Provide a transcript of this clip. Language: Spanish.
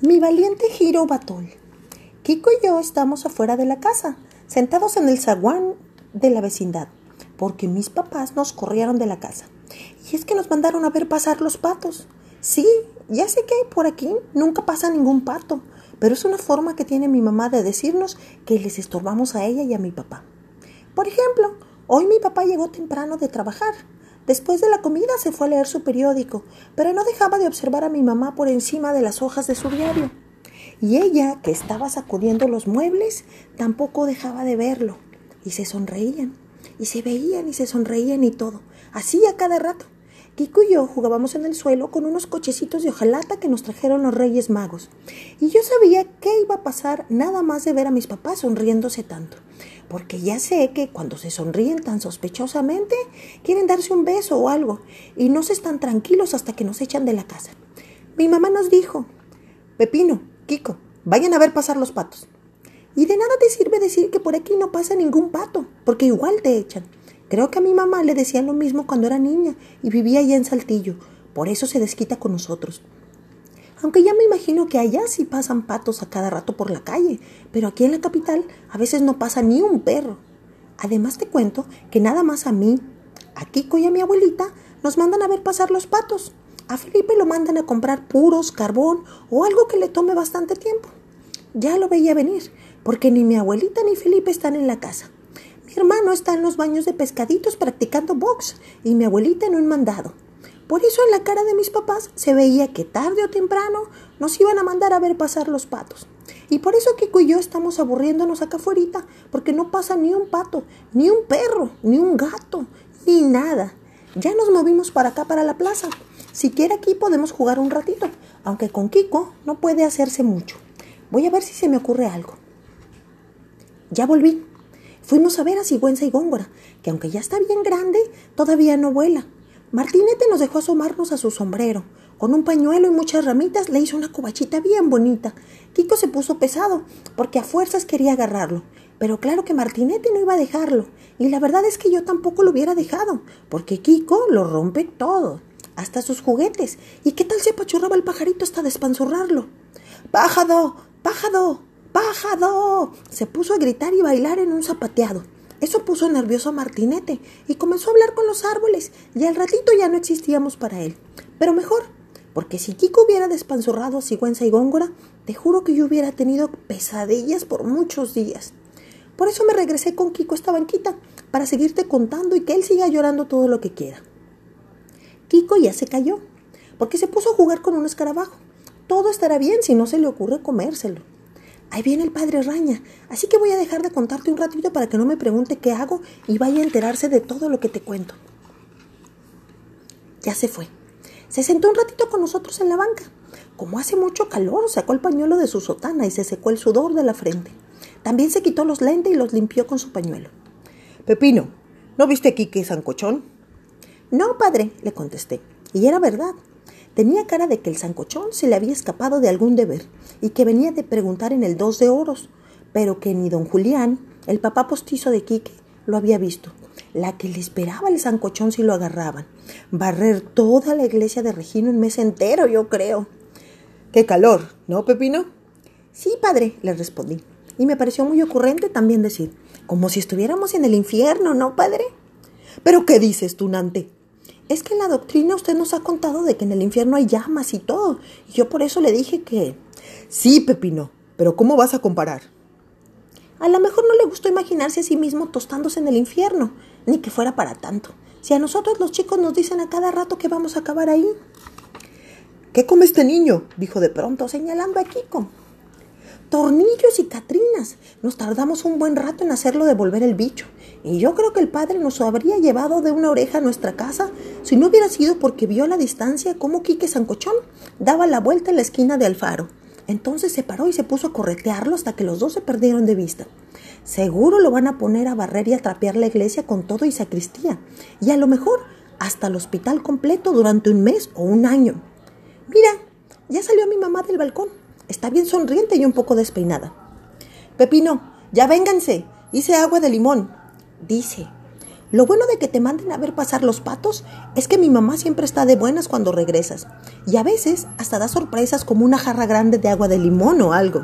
Mi valiente giro batol. Kiko y yo estamos afuera de la casa, sentados en el zaguán de la vecindad, porque mis papás nos corrieron de la casa. Y es que nos mandaron a ver pasar los patos. Sí, ya sé que por aquí nunca pasa ningún pato, pero es una forma que tiene mi mamá de decirnos que les estorbamos a ella y a mi papá. Por ejemplo, hoy mi papá llegó temprano de trabajar Después de la comida se fue a leer su periódico, pero no dejaba de observar a mi mamá por encima de las hojas de su diario. Y ella, que estaba sacudiendo los muebles, tampoco dejaba de verlo. Y se sonreían, y se veían y se sonreían y todo, así a cada rato. Kiko y yo jugábamos en el suelo con unos cochecitos de hojalata que nos trajeron los Reyes Magos. Y yo sabía qué iba a pasar nada más de ver a mis papás sonriéndose tanto porque ya sé que cuando se sonríen tan sospechosamente quieren darse un beso o algo y no se están tranquilos hasta que nos echan de la casa. Mi mamá nos dijo, Pepino, Kiko, vayan a ver pasar los patos. Y de nada te sirve decir que por aquí no pasa ningún pato, porque igual te echan. Creo que a mi mamá le decían lo mismo cuando era niña y vivía allá en Saltillo, por eso se desquita con nosotros. Aunque ya me imagino que allá sí pasan patos a cada rato por la calle, pero aquí en la capital a veces no pasa ni un perro. Además te cuento que nada más a mí, a Kiko y a mi abuelita nos mandan a ver pasar los patos. A Felipe lo mandan a comprar puros, carbón o algo que le tome bastante tiempo. Ya lo veía venir, porque ni mi abuelita ni Felipe están en la casa. Mi hermano está en los baños de pescaditos practicando box y mi abuelita en un mandado. Por eso en la cara de mis papás se veía que tarde o temprano nos iban a mandar a ver pasar los patos. Y por eso Kiko y yo estamos aburriéndonos acá afuera, porque no pasa ni un pato, ni un perro, ni un gato, ni nada. Ya nos movimos para acá, para la plaza. Si quiere aquí podemos jugar un ratito, aunque con Kiko no puede hacerse mucho. Voy a ver si se me ocurre algo. Ya volví. Fuimos a ver a Sigüenza y Góngora, que aunque ya está bien grande, todavía no vuela. Martinete nos dejó asomarnos a su sombrero. Con un pañuelo y muchas ramitas le hizo una cubachita bien bonita. Kiko se puso pesado, porque a fuerzas quería agarrarlo. Pero claro que Martinete no iba a dejarlo. Y la verdad es que yo tampoco lo hubiera dejado, porque Kiko lo rompe todo, hasta sus juguetes. ¿Y qué tal se apachurraba el pajarito hasta despanzurrarlo? ¡Pájado! ¡Pájado! ¡Pájado! Se puso a gritar y bailar en un zapateado. Eso puso nervioso a Martinete y comenzó a hablar con los árboles y al ratito ya no existíamos para él. Pero mejor, porque si Kiko hubiera despanzurrado a Sigüenza y Góngora, te juro que yo hubiera tenido pesadillas por muchos días. Por eso me regresé con Kiko a esta banquita, para seguirte contando y que él siga llorando todo lo que quiera. Kiko ya se cayó, porque se puso a jugar con un escarabajo. Todo estará bien si no se le ocurre comérselo. Ahí viene el padre Raña, así que voy a dejar de contarte un ratito para que no me pregunte qué hago y vaya a enterarse de todo lo que te cuento. Ya se fue. Se sentó un ratito con nosotros en la banca. Como hace mucho calor, sacó el pañuelo de su sotana y se secó el sudor de la frente. También se quitó los lentes y los limpió con su pañuelo. Pepino, ¿no viste aquí que es sancochón? No, padre, le contesté. Y era verdad. Tenía cara de que el zancochón se le había escapado de algún deber y que venía de preguntar en el dos de oros, pero que ni don Julián, el papá postizo de Quique, lo había visto. La que le esperaba el zancochón si lo agarraban. Barrer toda la iglesia de Regino un mes entero, yo creo. Qué calor, ¿no, Pepino? Sí, padre, le respondí. Y me pareció muy ocurrente también decir, como si estuviéramos en el infierno, ¿no, padre? ¿Pero qué dices tú, Nante? Es que en la doctrina usted nos ha contado de que en el infierno hay llamas y todo. Y yo por eso le dije que... Sí, Pepino, pero ¿cómo vas a comparar? A lo mejor no le gustó imaginarse a sí mismo tostándose en el infierno, ni que fuera para tanto. Si a nosotros los chicos nos dicen a cada rato que vamos a acabar ahí. ¿Qué come este niño? dijo de pronto, señalando a Kiko tornillos y catrinas. Nos tardamos un buen rato en hacerlo devolver el bicho. Y yo creo que el padre nos habría llevado de una oreja a nuestra casa si no hubiera sido porque vio a la distancia cómo Quique Sancochón daba la vuelta en la esquina de Alfaro. Entonces se paró y se puso a corretearlo hasta que los dos se perdieron de vista. Seguro lo van a poner a barrer y a trapear la iglesia con todo y sacristía. Y a lo mejor hasta el hospital completo durante un mes o un año. Mira, ya salió mi mamá del balcón. Está bien sonriente y un poco despeinada. Pepino, ya vénganse. Hice agua de limón. Dice. Lo bueno de que te manden a ver pasar los patos es que mi mamá siempre está de buenas cuando regresas. Y a veces hasta da sorpresas como una jarra grande de agua de limón o algo.